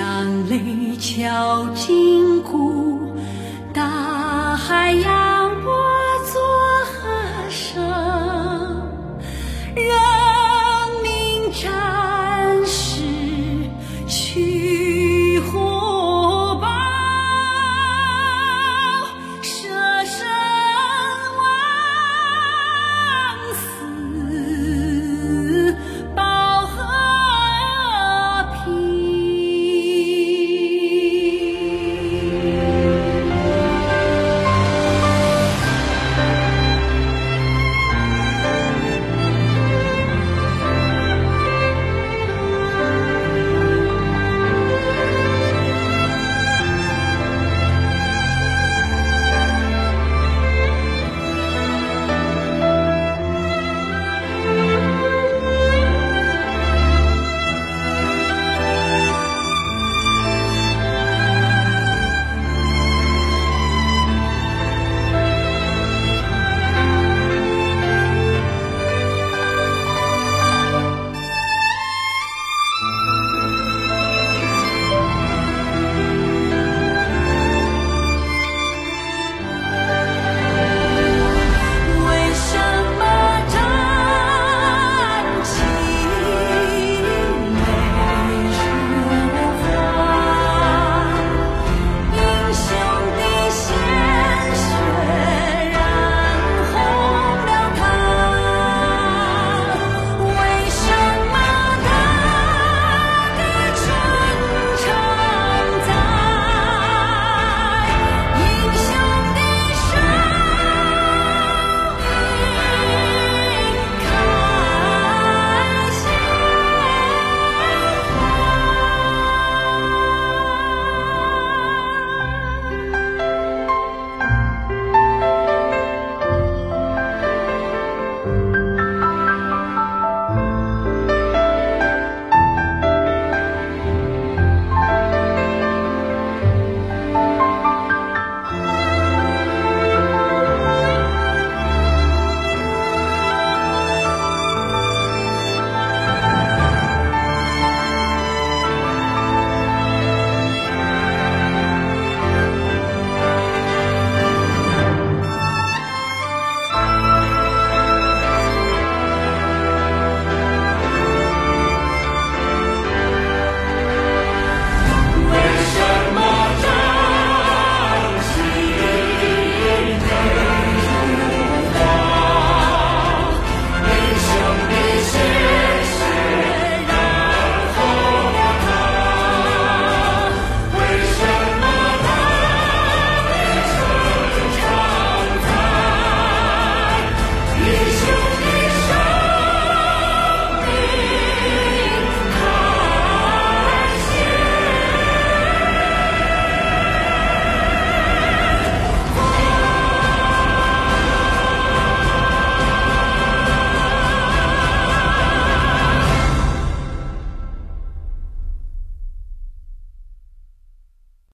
墙里敲金鼓，大海呀。